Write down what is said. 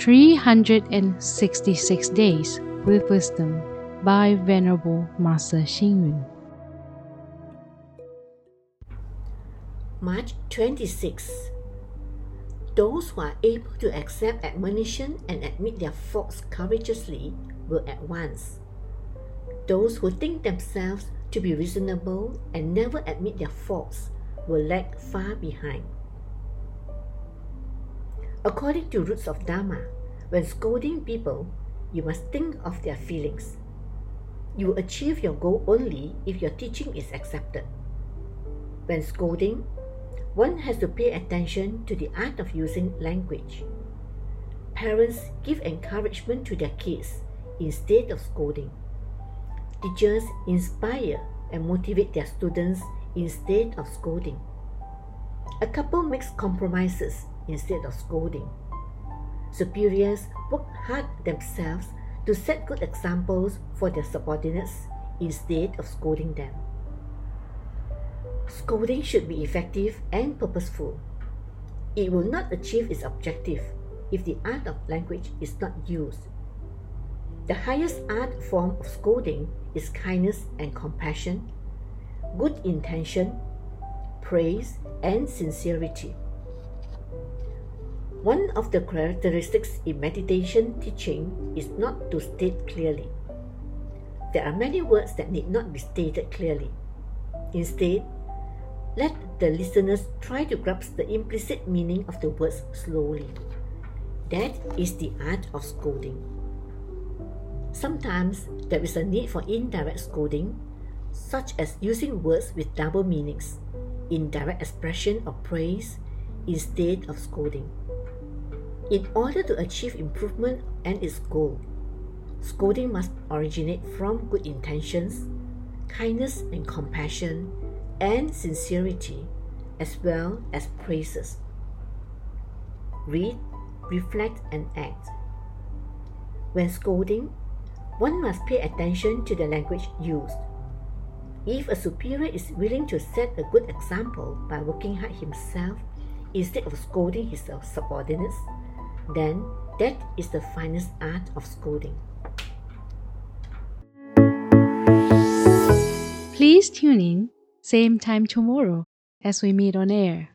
366 Days with Wisdom by Venerable Master Xing Yun. March 26. Those who are able to accept admonition and admit their faults courageously will advance. Those who think themselves to be reasonable and never admit their faults will lag far behind. According to Roots of Dharma, when scolding people, you must think of their feelings. You achieve your goal only if your teaching is accepted. When scolding, one has to pay attention to the art of using language. Parents give encouragement to their kids instead of scolding. Teachers inspire and motivate their students instead of scolding. A couple makes compromises instead of scolding. Superiors work hard themselves to set good examples for their subordinates instead of scolding them. Scolding should be effective and purposeful. It will not achieve its objective if the art of language is not used. The highest art form of scolding is kindness and compassion, good intention, praise, and sincerity. One of the characteristics in meditation teaching is not to state clearly. There are many words that need not be stated clearly. Instead, let the listeners try to grasp the implicit meaning of the words slowly. That is the art of scolding. Sometimes there is a need for indirect scolding, such as using words with double meanings, indirect expression of praise instead of scolding in order to achieve improvement and its goal. Scolding must originate from good intentions, kindness and compassion, and sincerity, as well as praises. Read, reflect, and act. When scolding, one must pay attention to the language used. If a superior is willing to set a good example by working hard himself instead of scolding his uh, subordinates, then that is the finest art of scolding. Please tune in, same time tomorrow as we meet on air.